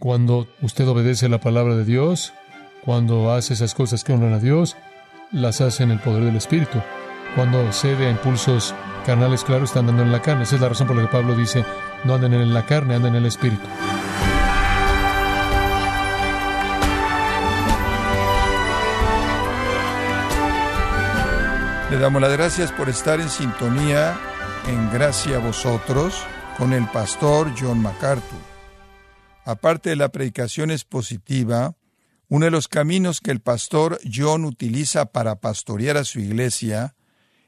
Cuando usted obedece la palabra de Dios, cuando hace esas cosas que honran a Dios, las hace en el poder del Espíritu. Cuando cede a impulsos carnales, claro, está andando en la carne. Esa es la razón por la que Pablo dice, no anden en la carne, anden en el Espíritu. Le damos las gracias por estar en sintonía, en gracia a vosotros, con el pastor John MacArthur. Aparte de la predicación expositiva, uno de los caminos que el pastor John utiliza para pastorear a su iglesia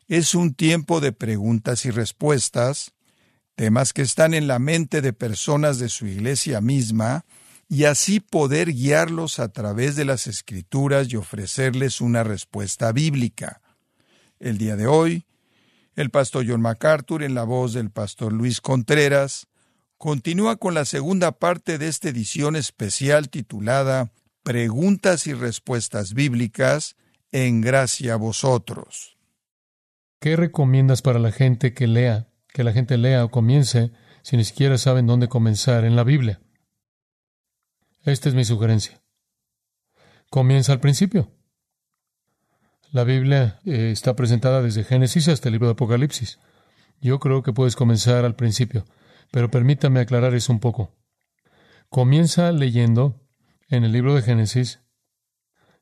es un tiempo de preguntas y respuestas, temas que están en la mente de personas de su iglesia misma, y así poder guiarlos a través de las escrituras y ofrecerles una respuesta bíblica. El día de hoy, el pastor John MacArthur, en la voz del pastor Luis Contreras, continúa con la segunda parte de esta edición especial titulada Preguntas y respuestas bíblicas en gracia a vosotros. ¿Qué recomiendas para la gente que lea, que la gente lea o comience si ni siquiera saben dónde comenzar en la Biblia? Esta es mi sugerencia. Comienza al principio. La Biblia eh, está presentada desde Génesis hasta el libro de Apocalipsis. Yo creo que puedes comenzar al principio, pero permítame aclarar eso un poco. Comienza leyendo en el libro de Génesis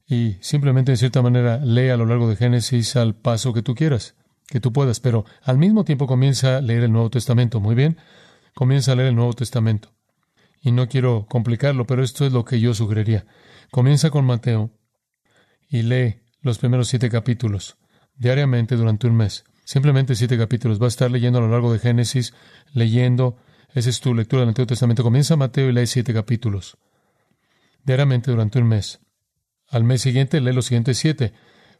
y simplemente de cierta manera lee a lo largo de Génesis al paso que tú quieras, que tú puedas, pero al mismo tiempo comienza a leer el Nuevo Testamento. Muy bien, comienza a leer el Nuevo Testamento. Y no quiero complicarlo, pero esto es lo que yo sugeriría. Comienza con Mateo y lee los primeros siete capítulos diariamente durante un mes. Simplemente siete capítulos. Va a estar leyendo a lo largo de Génesis, leyendo. Esa es tu lectura del Antiguo Testamento. Comienza Mateo y lee siete capítulos diariamente durante un mes. Al mes siguiente lee los siguientes siete,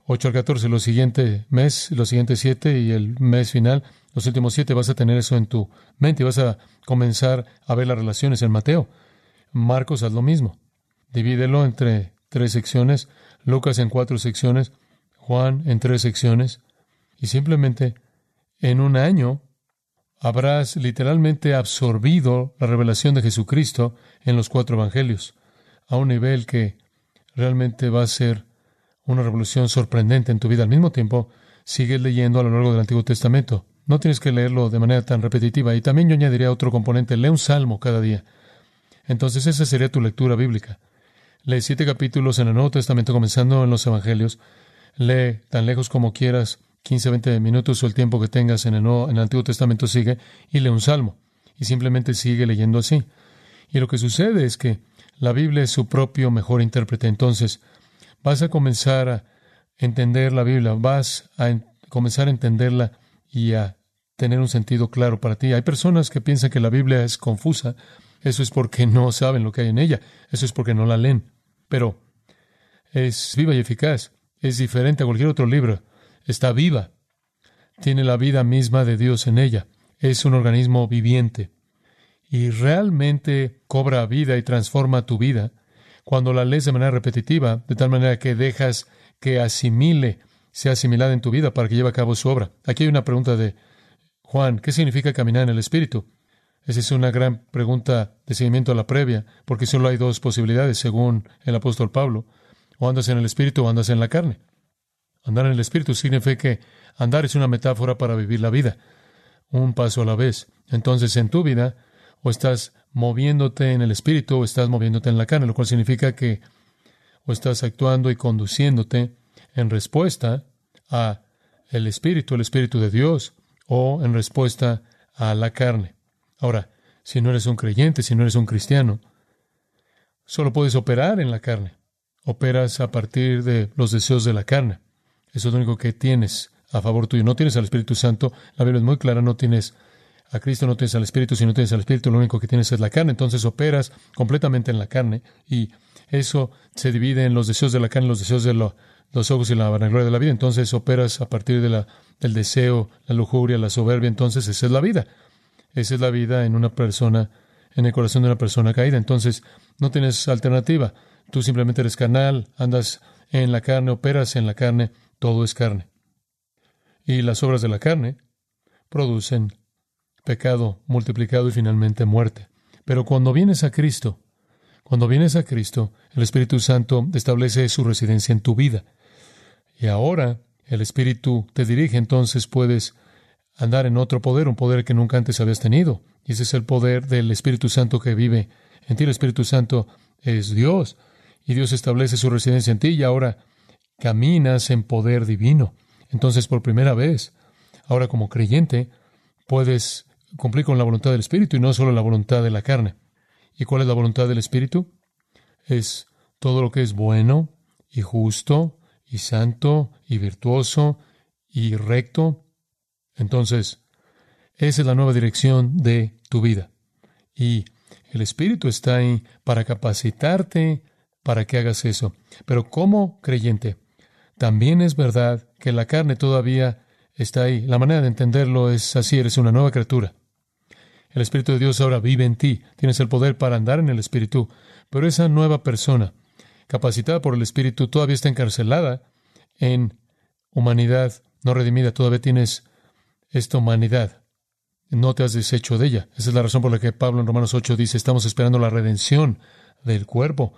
ocho al catorce, los siguientes mes, los siguientes siete y el mes final, los últimos siete, vas a tener eso en tu mente y vas a comenzar a ver las relaciones en Mateo. Marcos haz lo mismo. Divídelo entre tres secciones, Lucas en cuatro secciones, Juan en tres secciones, y simplemente en un año habrás literalmente absorbido la revelación de Jesucristo en los cuatro evangelios a un nivel que realmente va a ser una revolución sorprendente en tu vida. Al mismo tiempo, sigues leyendo a lo largo del Antiguo Testamento. No tienes que leerlo de manera tan repetitiva. Y también yo añadiría otro componente. Lee un salmo cada día. Entonces esa sería tu lectura bíblica. Lee siete capítulos en el Nuevo Testamento, comenzando en los Evangelios. Lee tan lejos como quieras, 15, 20 minutos o el tiempo que tengas en el, en el Antiguo Testamento, sigue y lee un salmo. Y simplemente sigue leyendo así. Y lo que sucede es que la Biblia es su propio mejor intérprete. Entonces, vas a comenzar a entender la Biblia, vas a comenzar a entenderla y a tener un sentido claro para ti. Hay personas que piensan que la Biblia es confusa. Eso es porque no saben lo que hay en ella. Eso es porque no la leen. Pero es viva y eficaz. Es diferente a cualquier otro libro. Está viva. Tiene la vida misma de Dios en ella. Es un organismo viviente y realmente cobra vida y transforma tu vida, cuando la lees de manera repetitiva, de tal manera que dejas que asimile, sea asimilada en tu vida para que lleve a cabo su obra. Aquí hay una pregunta de Juan, ¿qué significa caminar en el Espíritu? Esa es una gran pregunta de seguimiento a la previa, porque solo hay dos posibilidades, según el apóstol Pablo. O andas en el Espíritu o andas en la carne. Andar en el Espíritu significa que andar es una metáfora para vivir la vida, un paso a la vez. Entonces, en tu vida, o estás moviéndote en el espíritu o estás moviéndote en la carne, lo cual significa que o estás actuando y conduciéndote en respuesta a el espíritu, el espíritu de Dios, o en respuesta a la carne. Ahora, si no eres un creyente, si no eres un cristiano, solo puedes operar en la carne. Operas a partir de los deseos de la carne. Eso es lo único que tienes a favor tuyo. No tienes al Espíritu Santo. La Biblia es muy clara, no tienes a Cristo no tienes al Espíritu, si no tienes al Espíritu, lo único que tienes es la carne. Entonces operas completamente en la carne y eso se divide en los deseos de la carne, los deseos de los ojos y la vanagloria de la vida. Entonces operas a partir de la, del deseo, la lujuria, la soberbia. Entonces esa es la vida. Esa es la vida en una persona, en el corazón de una persona caída. Entonces no tienes alternativa. Tú simplemente eres carnal, andas en la carne, operas en la carne, todo es carne. Y las obras de la carne producen pecado multiplicado y finalmente muerte. Pero cuando vienes a Cristo, Cuando vienes a Cristo, el Espíritu Santo establece su residencia en tu vida. Y ahora el Espíritu te dirige, entonces puedes andar en otro poder, un poder que nunca antes habías tenido. Y ese es el poder del Espíritu Santo que vive en ti. El Espíritu Santo es Dios. Y Dios establece su residencia en ti y ahora caminas en poder divino. Entonces, por primera vez, ahora como creyente, puedes cumplir con la voluntad del Espíritu y no solo la voluntad de la carne. ¿Y cuál es la voluntad del Espíritu? Es todo lo que es bueno y justo y santo y virtuoso y recto. Entonces, esa es la nueva dirección de tu vida. Y el Espíritu está ahí para capacitarte para que hagas eso. Pero como creyente, también es verdad que la carne todavía está ahí. La manera de entenderlo es así, eres una nueva criatura. El Espíritu de Dios ahora vive en ti. Tienes el poder para andar en el Espíritu. Pero esa nueva persona, capacitada por el Espíritu, todavía está encarcelada en humanidad no redimida. Todavía tienes esta humanidad. No te has deshecho de ella. Esa es la razón por la que Pablo en Romanos 8 dice, estamos esperando la redención del cuerpo.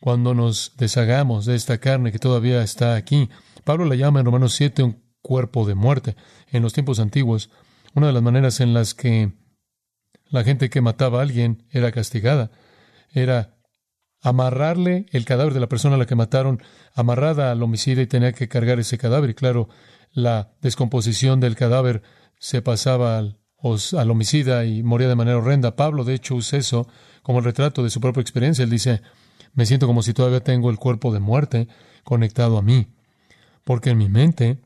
Cuando nos deshagamos de esta carne que todavía está aquí. Pablo la llama en Romanos 7 un cuerpo de muerte. En los tiempos antiguos, una de las maneras en las que la gente que mataba a alguien era castigada. Era amarrarle el cadáver de la persona a la que mataron, amarrada al homicida y tenía que cargar ese cadáver. Y claro, la descomposición del cadáver se pasaba al, al homicida y moría de manera horrenda. Pablo, de hecho, usa eso como el retrato de su propia experiencia. Él dice, me siento como si todavía tengo el cuerpo de muerte conectado a mí. Porque en mi mente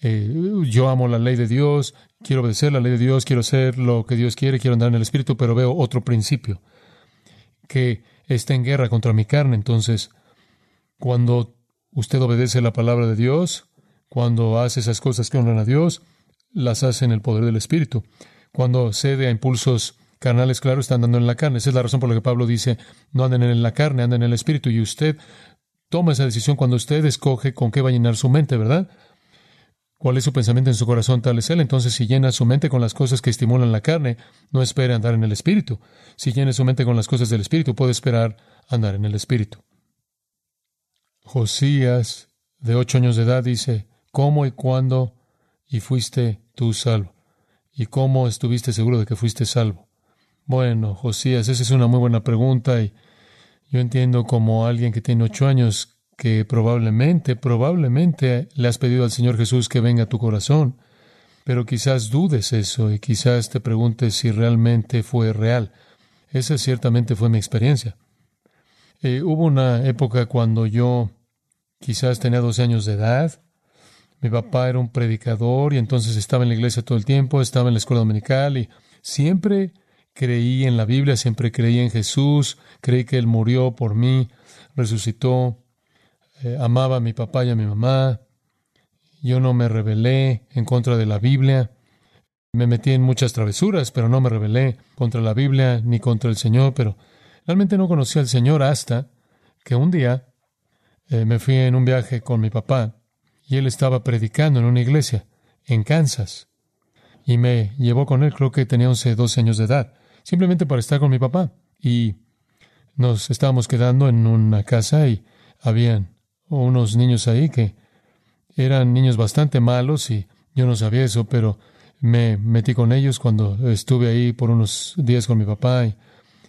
eh, yo amo la ley de Dios, quiero obedecer la ley de Dios, quiero hacer lo que Dios quiere, quiero andar en el Espíritu, pero veo otro principio que está en guerra contra mi carne. Entonces, cuando usted obedece la palabra de Dios, cuando hace esas cosas que honran a Dios, las hace en el poder del Espíritu. Cuando cede a impulsos carnales, claro, está andando en la carne. Esa es la razón por la que Pablo dice, no anden en la carne, anden en el Espíritu. Y usted toma esa decisión cuando usted escoge con qué va a llenar su mente, ¿verdad? cuál es su pensamiento en su corazón, tal es él. Entonces, si llena su mente con las cosas que estimulan la carne, no espere andar en el Espíritu. Si llena su mente con las cosas del Espíritu, puede esperar andar en el Espíritu. Josías, de ocho años de edad, dice, ¿cómo y cuándo y fuiste tú salvo? ¿Y cómo estuviste seguro de que fuiste salvo? Bueno, Josías, esa es una muy buena pregunta y yo entiendo como alguien que tiene ocho años que probablemente, probablemente le has pedido al Señor Jesús que venga a tu corazón, pero quizás dudes eso y quizás te preguntes si realmente fue real. Esa ciertamente fue mi experiencia. Eh, hubo una época cuando yo quizás tenía 12 años de edad. Mi papá era un predicador y entonces estaba en la iglesia todo el tiempo, estaba en la escuela dominical y siempre creí en la Biblia, siempre creí en Jesús, creí que Él murió por mí, resucitó, eh, amaba a mi papá y a mi mamá. Yo no me rebelé en contra de la Biblia. Me metí en muchas travesuras, pero no me rebelé contra la Biblia ni contra el Señor. Pero realmente no conocí al Señor hasta que un día eh, me fui en un viaje con mi papá y él estaba predicando en una iglesia en Kansas. Y me llevó con él, creo que tenía 11, 12 años de edad, simplemente para estar con mi papá. Y nos estábamos quedando en una casa y habían unos niños ahí que eran niños bastante malos y yo no sabía eso, pero me metí con ellos cuando estuve ahí por unos días con mi papá y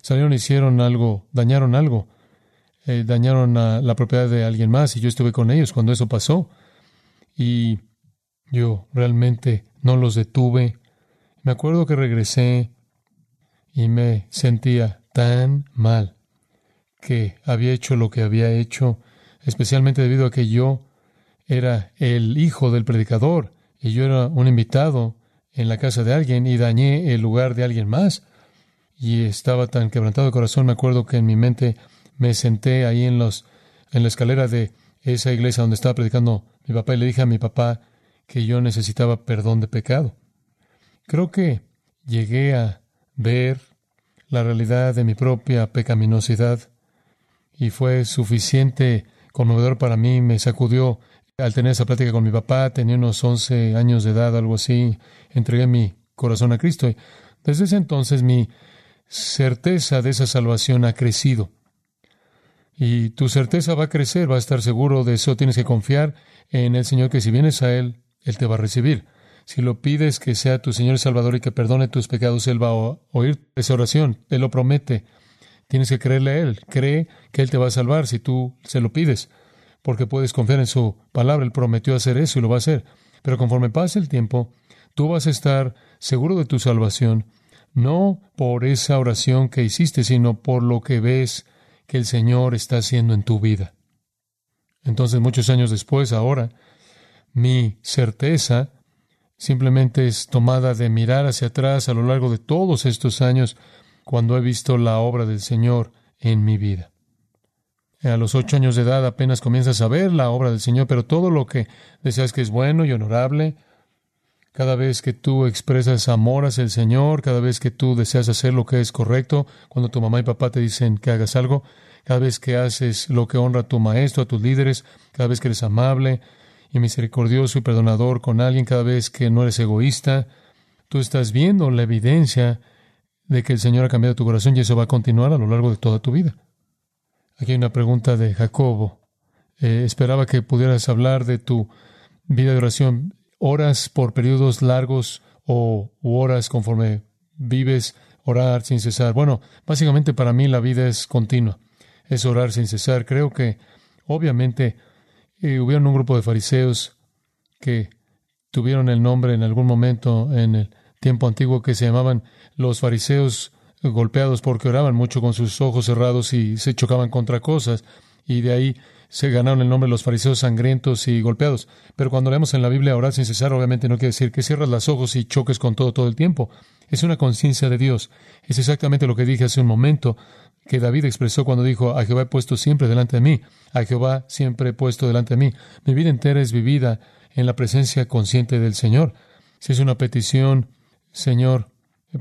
salieron hicieron algo, dañaron algo, eh, dañaron a la propiedad de alguien más y yo estuve con ellos cuando eso pasó y yo realmente no los detuve. Me acuerdo que regresé y me sentía tan mal que había hecho lo que había hecho especialmente debido a que yo era el hijo del predicador y yo era un invitado en la casa de alguien y dañé el lugar de alguien más. Y estaba tan quebrantado de corazón, me acuerdo que en mi mente me senté ahí en los en la escalera de esa iglesia donde estaba predicando mi papá y le dije a mi papá que yo necesitaba perdón de pecado. Creo que llegué a ver la realidad de mi propia pecaminosidad y fue suficiente conmovedor para mí, me sacudió al tener esa plática con mi papá, tenía unos 11 años de edad, algo así, entregué mi corazón a Cristo y desde ese entonces mi certeza de esa salvación ha crecido. Y tu certeza va a crecer, va a estar seguro de eso. Tienes que confiar en el Señor que si vienes a Él, Él te va a recibir. Si lo pides que sea tu Señor Salvador y que perdone tus pecados, Él va a oír esa oración. Él lo promete. Tienes que creerle a Él. Cree que Él te va a salvar si tú se lo pides, porque puedes confiar en su palabra. Él prometió hacer eso y lo va a hacer. Pero conforme pase el tiempo, tú vas a estar seguro de tu salvación, no por esa oración que hiciste, sino por lo que ves que el Señor está haciendo en tu vida. Entonces, muchos años después, ahora, mi certeza simplemente es tomada de mirar hacia atrás a lo largo de todos estos años cuando he visto la obra del Señor en mi vida. A los ocho años de edad apenas comienzas a ver la obra del Señor, pero todo lo que deseas que es bueno y honorable, cada vez que tú expresas amor hacia el Señor, cada vez que tú deseas hacer lo que es correcto, cuando tu mamá y papá te dicen que hagas algo, cada vez que haces lo que honra a tu maestro, a tus líderes, cada vez que eres amable y misericordioso y perdonador con alguien, cada vez que no eres egoísta, tú estás viendo la evidencia de que el Señor ha cambiado tu corazón y eso va a continuar a lo largo de toda tu vida. Aquí hay una pregunta de Jacobo. Eh, esperaba que pudieras hablar de tu vida de oración horas por periodos largos o horas conforme vives, orar sin cesar. Bueno, básicamente para mí la vida es continua, es orar sin cesar. Creo que obviamente hubieron un grupo de fariseos que tuvieron el nombre en algún momento en el tiempo antiguo que se llamaban los fariseos golpeados porque oraban mucho con sus ojos cerrados y se chocaban contra cosas y de ahí se ganaron el nombre de los fariseos sangrientos y golpeados. Pero cuando leemos en la Biblia orar sin cesar, obviamente no quiere decir que cierras los ojos y choques con todo todo el tiempo. Es una conciencia de Dios. Es exactamente lo que dije hace un momento, que David expresó cuando dijo, a Jehová he puesto siempre delante de mí, a Jehová siempre he puesto delante de mí. Mi vida entera es vivida en la presencia consciente del Señor. Si es una petición, Señor,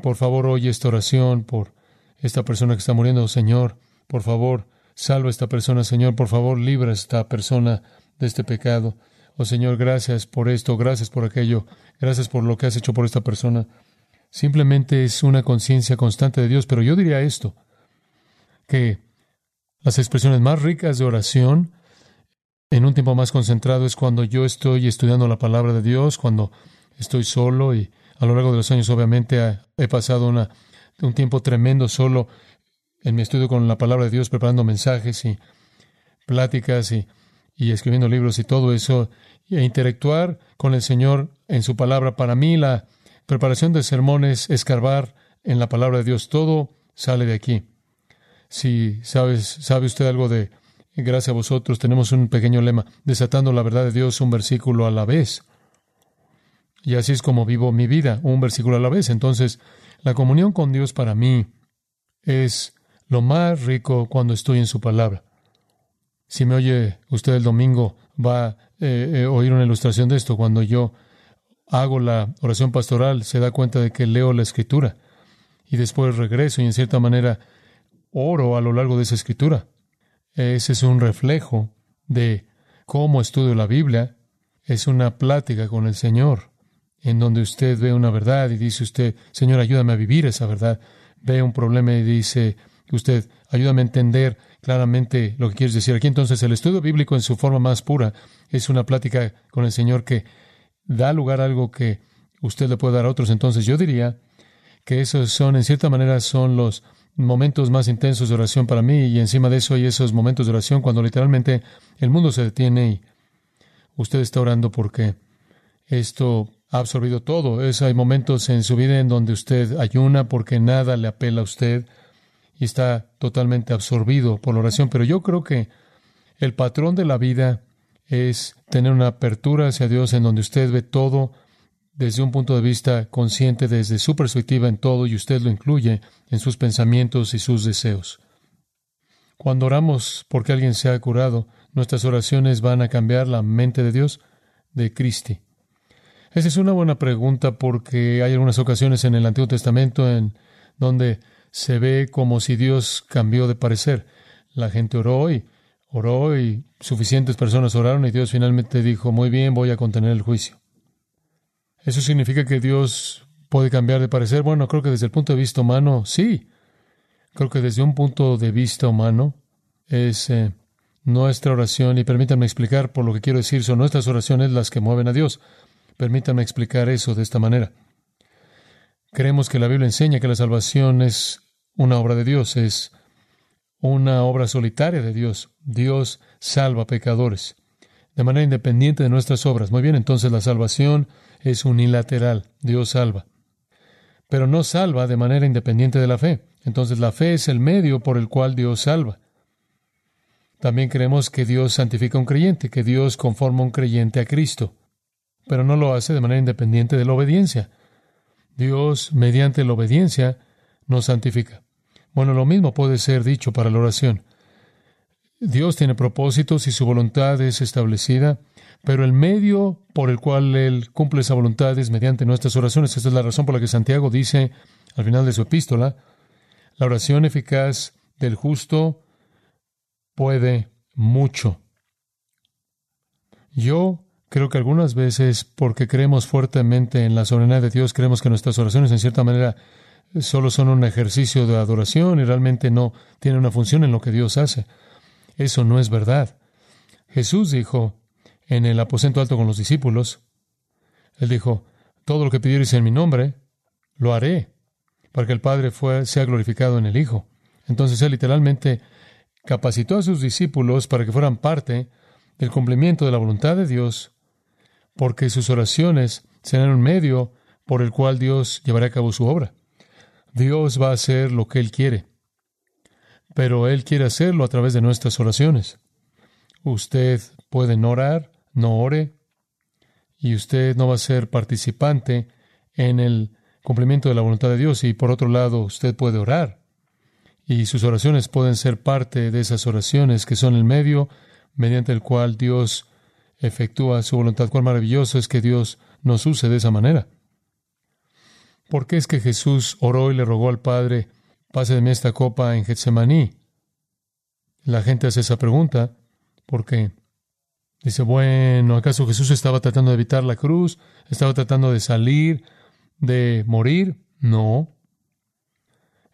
por favor oye esta oración por esta persona que está muriendo, Señor, por favor, Salva a esta persona, Señor. Por favor, libra a esta persona de este pecado. Oh Señor, gracias por esto, gracias por aquello, gracias por lo que has hecho por esta persona. Simplemente es una conciencia constante de Dios, pero yo diría esto, que las expresiones más ricas de oración en un tiempo más concentrado es cuando yo estoy estudiando la palabra de Dios, cuando estoy solo y a lo largo de los años obviamente he pasado una, un tiempo tremendo solo en mi estudio con la palabra de Dios, preparando mensajes y pláticas y, escribiendo libros y todo eso, e interactuar con el Señor en su palabra. Para mí la preparación de sermones, escarbar en la palabra de Dios, todo sale de aquí. Si sabes, sabe usted algo de gracias a vosotros, tenemos un pequeño lema, desatando la verdad de Dios un versículo a la vez. Y así es como vivo mi vida, un versículo a la vez. Entonces, la comunión con Dios para mí es lo más rico cuando estoy en su palabra. Si me oye usted el domingo, va a eh, eh, oír una ilustración de esto. Cuando yo hago la oración pastoral, se da cuenta de que leo la escritura y después regreso y en cierta manera oro a lo largo de esa escritura. Ese es un reflejo de cómo estudio la Biblia. Es una plática con el Señor, en donde usted ve una verdad y dice usted, Señor, ayúdame a vivir esa verdad. Ve un problema y dice, usted, ayúdame a entender claramente lo que quieres decir aquí. Entonces, el estudio bíblico en su forma más pura es una plática con el Señor que da lugar a algo que usted le puede dar a otros. Entonces, yo diría que esos son, en cierta manera, son los momentos más intensos de oración para mí y encima de eso hay esos momentos de oración cuando literalmente el mundo se detiene y usted está orando porque esto ha absorbido todo. Es, hay momentos en su vida en donde usted ayuna porque nada le apela a usted y está totalmente absorbido por la oración. Pero yo creo que el patrón de la vida es tener una apertura hacia Dios en donde usted ve todo desde un punto de vista consciente, desde su perspectiva en todo, y usted lo incluye en sus pensamientos y sus deseos. Cuando oramos porque alguien se ha curado, nuestras oraciones van a cambiar la mente de Dios, de Cristi. Esa es una buena pregunta porque hay algunas ocasiones en el Antiguo Testamento en donde se ve como si Dios cambió de parecer. La gente oró y oró y suficientes personas oraron y Dios finalmente dijo, muy bien, voy a contener el juicio. ¿Eso significa que Dios puede cambiar de parecer? Bueno, creo que desde el punto de vista humano, sí. Creo que desde un punto de vista humano, es eh, nuestra oración y permítanme explicar por lo que quiero decir, son nuestras oraciones las que mueven a Dios. Permítanme explicar eso de esta manera. Creemos que la Biblia enseña que la salvación es una obra de Dios, es una obra solitaria de Dios. Dios salva pecadores de manera independiente de nuestras obras. Muy bien, entonces la salvación es unilateral. Dios salva. Pero no salva de manera independiente de la fe. Entonces la fe es el medio por el cual Dios salva. También creemos que Dios santifica a un creyente, que Dios conforma a un creyente a Cristo, pero no lo hace de manera independiente de la obediencia. Dios, mediante la obediencia, nos santifica. Bueno, lo mismo puede ser dicho para la oración. Dios tiene propósitos y su voluntad es establecida, pero el medio por el cual Él cumple esa voluntad es mediante nuestras oraciones. Esta es la razón por la que Santiago dice al final de su epístola, la oración eficaz del justo puede mucho. Yo creo que algunas veces, porque creemos fuertemente en la soberanía de Dios, creemos que nuestras oraciones en cierta manera solo son un ejercicio de adoración y realmente no tienen una función en lo que Dios hace. Eso no es verdad. Jesús dijo en el aposento alto con los discípulos, Él dijo, todo lo que pidierais en mi nombre, lo haré, para que el Padre sea glorificado en el Hijo. Entonces Él literalmente capacitó a sus discípulos para que fueran parte del cumplimiento de la voluntad de Dios, porque sus oraciones serán un medio por el cual Dios llevará a cabo su obra. Dios va a hacer lo que Él quiere, pero Él quiere hacerlo a través de nuestras oraciones. Usted puede no orar, no ore, y usted no va a ser participante en el cumplimiento de la voluntad de Dios, y por otro lado, usted puede orar y sus oraciones pueden ser parte de esas oraciones que son el medio mediante el cual Dios efectúa su voluntad. Cuán maravilloso es que Dios nos use de esa manera. ¿Por qué es que Jesús oró y le rogó al Padre, pase de mí esta copa en Getsemaní? La gente hace esa pregunta porque dice, bueno, ¿acaso Jesús estaba tratando de evitar la cruz? ¿Estaba tratando de salir, de morir? No.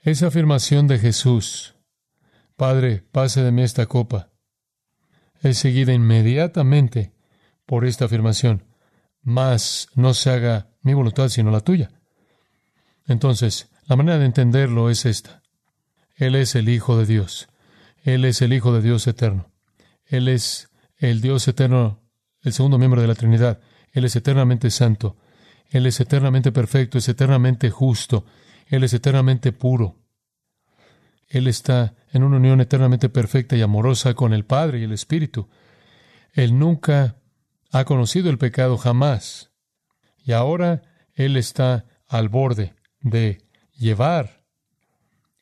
Esa afirmación de Jesús, Padre, pase de mí esta copa, es seguida inmediatamente por esta afirmación, más no se haga mi voluntad sino la tuya. Entonces, la manera de entenderlo es esta. Él es el Hijo de Dios. Él es el Hijo de Dios eterno. Él es el Dios eterno, el segundo miembro de la Trinidad. Él es eternamente santo. Él es eternamente perfecto, es eternamente justo. Él es eternamente puro. Él está en una unión eternamente perfecta y amorosa con el Padre y el Espíritu. Él nunca ha conocido el pecado jamás. Y ahora Él está al borde de llevar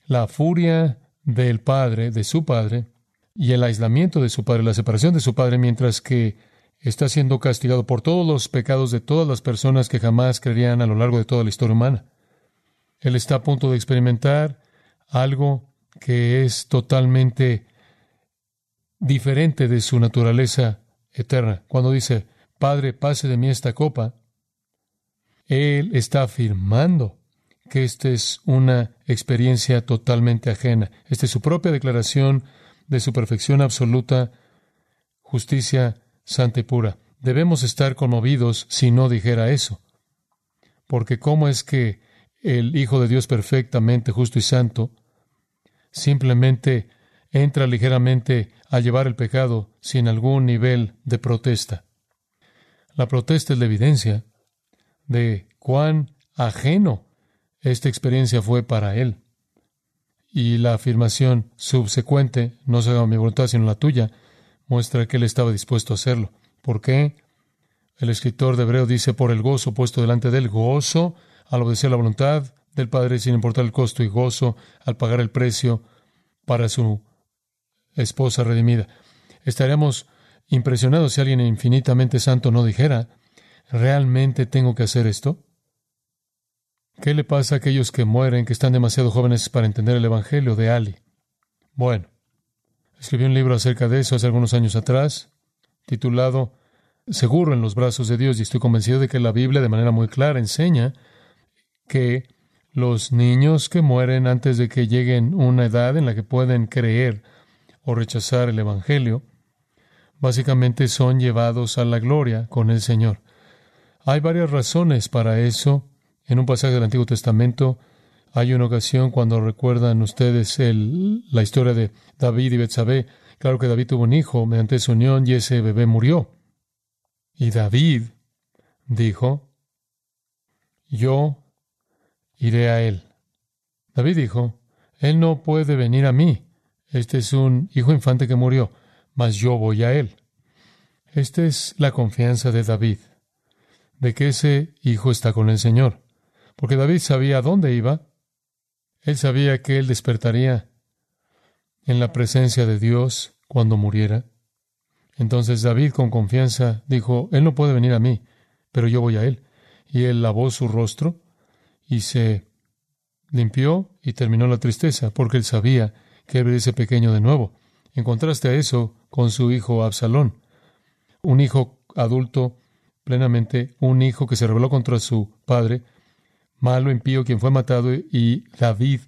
la furia del Padre, de su Padre, y el aislamiento de su Padre, la separación de su Padre, mientras que está siendo castigado por todos los pecados de todas las personas que jamás creerían a lo largo de toda la historia humana. Él está a punto de experimentar algo que es totalmente diferente de su naturaleza eterna. Cuando dice, Padre, pase de mí esta copa, Él está afirmando que esta es una experiencia totalmente ajena. Esta es su propia declaración de su perfección absoluta, justicia santa y pura. Debemos estar conmovidos si no dijera eso. Porque ¿cómo es que el Hijo de Dios perfectamente justo y santo, simplemente entra ligeramente a llevar el pecado sin algún nivel de protesta. La protesta es la evidencia de cuán ajeno esta experiencia fue para él. Y la afirmación subsecuente, no se haga mi voluntad sino la tuya, muestra que él estaba dispuesto a hacerlo. ¿Por qué? El escritor de Hebreo dice, por el gozo puesto delante del gozo al obedecer la voluntad del Padre sin importar el costo y gozo al pagar el precio para su esposa redimida. Estaríamos impresionados si alguien infinitamente santo no dijera, ¿realmente tengo que hacer esto? ¿Qué le pasa a aquellos que mueren, que están demasiado jóvenes para entender el Evangelio de Ali? Bueno, escribí un libro acerca de eso hace algunos años atrás, titulado Seguro en los brazos de Dios, y estoy convencido de que la Biblia de manera muy clara enseña que los niños que mueren antes de que lleguen una edad en la que pueden creer o rechazar el Evangelio, básicamente son llevados a la gloria con el Señor. Hay varias razones para eso. En un pasaje del Antiguo Testamento hay una ocasión cuando recuerdan ustedes el, la historia de David y Betsabé. Claro que David tuvo un hijo mediante su unión y ese bebé murió. Y David dijo, yo iré a él. David dijo, él no puede venir a mí. Este es un hijo infante que murió, mas yo voy a él. Esta es la confianza de David, de que ese hijo está con el Señor. Porque David sabía dónde iba. Él sabía que él despertaría en la presencia de Dios cuando muriera. Entonces David con confianza dijo, Él no puede venir a mí, pero yo voy a Él. Y él lavó su rostro y se limpió y terminó la tristeza, porque él sabía que él ese pequeño de nuevo. En contraste a eso, con su hijo Absalón, un hijo adulto plenamente, un hijo que se rebeló contra su padre, malo, impío, quien fue matado, y David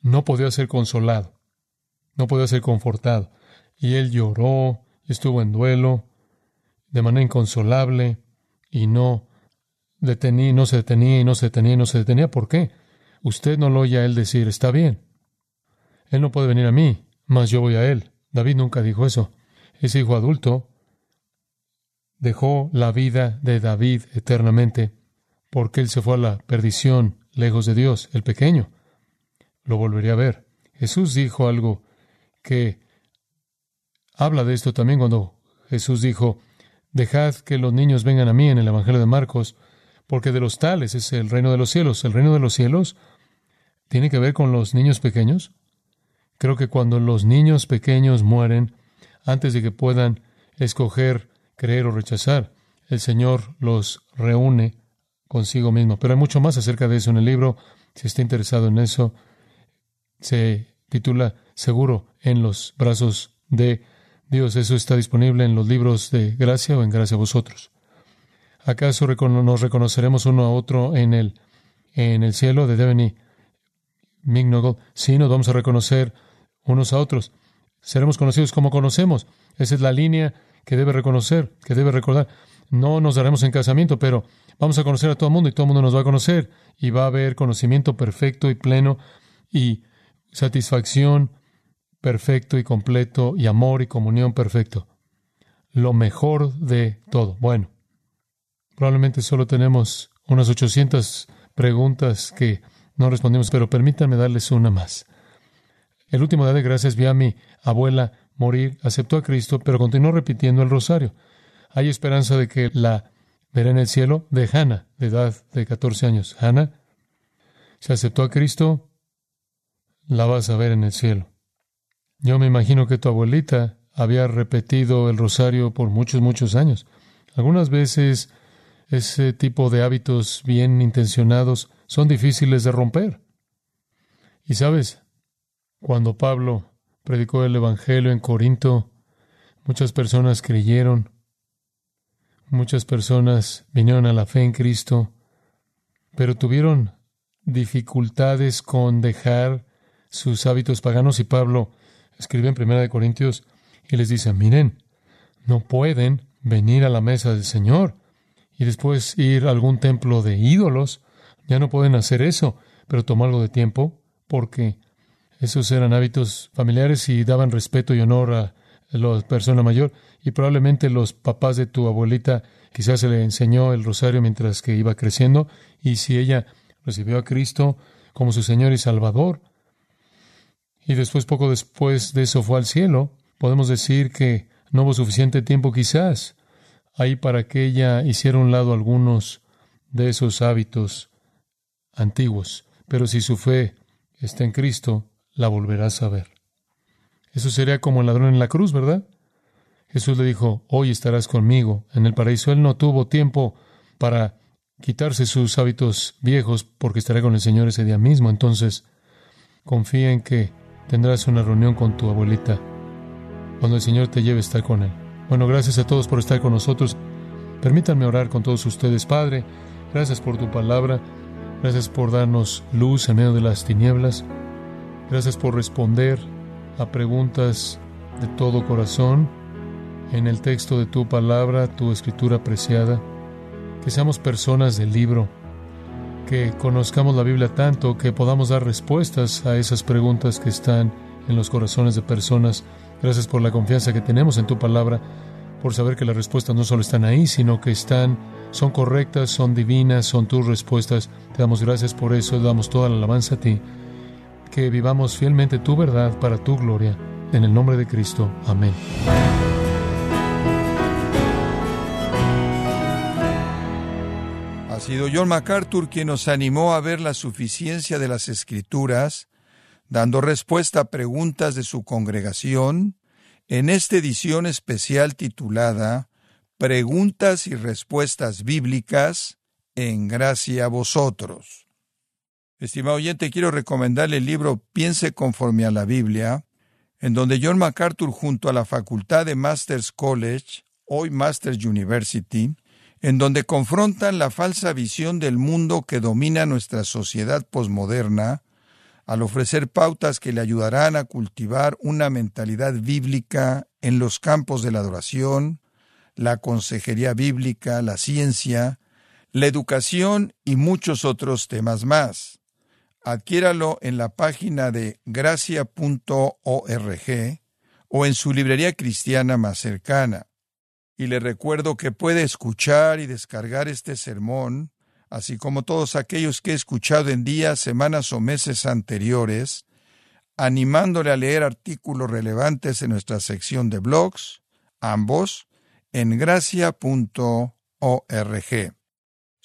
no podía ser consolado, no podía ser confortado. Y él lloró, estuvo en duelo, de manera inconsolable, y no detenía, no se detenía, y no se detenía, y no se detenía. ¿Por qué? Usted no lo oye a él decir, está bien. Él no puede venir a mí, mas yo voy a él. David nunca dijo eso. Ese hijo adulto dejó la vida de David eternamente porque él se fue a la perdición lejos de Dios, el pequeño. Lo volvería a ver. Jesús dijo algo que habla de esto también cuando Jesús dijo, dejad que los niños vengan a mí en el Evangelio de Marcos, porque de los tales es el reino de los cielos. El reino de los cielos tiene que ver con los niños pequeños. Creo que cuando los niños pequeños mueren, antes de que puedan escoger creer o rechazar, el Señor los reúne consigo mismo. Pero hay mucho más acerca de eso en el libro. Si está interesado en eso, se titula Seguro en los brazos de Dios. Eso está disponible en los libros de gracia o en gracia a vosotros. ¿Acaso nos reconoceremos uno a otro en el, en el cielo de Deveny Mignogle? Sí, nos vamos a reconocer unos a otros. Seremos conocidos como conocemos. Esa es la línea que debe reconocer, que debe recordar. No nos daremos en casamiento, pero vamos a conocer a todo el mundo y todo el mundo nos va a conocer y va a haber conocimiento perfecto y pleno y satisfacción perfecto y completo y amor y comunión perfecto. Lo mejor de todo. Bueno, Probablemente solo tenemos unas 800 preguntas que no respondimos, pero permítanme darles una más. El último día de gracias vi a mi abuela morir, aceptó a Cristo, pero continuó repitiendo el rosario. Hay esperanza de que la verá en el cielo de Hannah, de edad de 14 años. Hannah, se aceptó a Cristo, la vas a ver en el cielo. Yo me imagino que tu abuelita había repetido el rosario por muchos, muchos años. Algunas veces ese tipo de hábitos bien intencionados son difíciles de romper. Y sabes, cuando Pablo predicó el Evangelio en Corinto, muchas personas creyeron, muchas personas vinieron a la fe en Cristo, pero tuvieron dificultades con dejar sus hábitos paganos y Pablo escribe en Primera de Corintios y les dice, miren, no pueden venir a la mesa del Señor y después ir a algún templo de ídolos. Ya no pueden hacer eso, pero tomó algo de tiempo porque esos eran hábitos familiares y daban respeto y honor a la persona mayor. Y probablemente los papás de tu abuelita quizás se le enseñó el rosario mientras que iba creciendo. Y si ella recibió a Cristo como su Señor y Salvador, y después, poco después de eso, fue al cielo, podemos decir que no hubo suficiente tiempo quizás ahí para que ella hiciera un lado algunos de esos hábitos antiguos. Pero si su fe está en Cristo, la volverás a ver. Eso sería como el ladrón en la cruz, ¿verdad? Jesús le dijo, hoy estarás conmigo en el paraíso. Él no tuvo tiempo para quitarse sus hábitos viejos porque estará con el Señor ese día mismo. Entonces, confía en que tendrás una reunión con tu abuelita cuando el Señor te lleve a estar con Él. Bueno, gracias a todos por estar con nosotros. Permítanme orar con todos ustedes, Padre. Gracias por tu palabra. Gracias por darnos luz en medio de las tinieblas. Gracias por responder a preguntas de todo corazón en el texto de tu palabra, tu escritura preciada, que seamos personas del libro, que conozcamos la Biblia tanto que podamos dar respuestas a esas preguntas que están en los corazones de personas. Gracias por la confianza que tenemos en tu palabra, por saber que las respuestas no solo están ahí, sino que están, son correctas, son divinas, son tus respuestas. Te damos gracias por eso, damos toda la alabanza a ti. Que vivamos fielmente tu verdad para tu gloria. En el nombre de Cristo. Amén. Ha sido John MacArthur quien nos animó a ver la suficiencia de las Escrituras, dando respuesta a preguntas de su congregación, en esta edición especial titulada Preguntas y Respuestas Bíblicas en gracia a vosotros. Estimado oyente, quiero recomendarle el libro Piense conforme a la Biblia, en donde John MacArthur junto a la Facultad de Masters College, hoy Masters University, en donde confrontan la falsa visión del mundo que domina nuestra sociedad posmoderna, al ofrecer pautas que le ayudarán a cultivar una mentalidad bíblica en los campos de la adoración, la consejería bíblica, la ciencia, la educación y muchos otros temas más. Adquiéralo en la página de gracia.org o en su librería cristiana más cercana y le recuerdo que puede escuchar y descargar este sermón, así como todos aquellos que he escuchado en días, semanas o meses anteriores, animándole a leer artículos relevantes en nuestra sección de blogs, ambos, en gracia.org.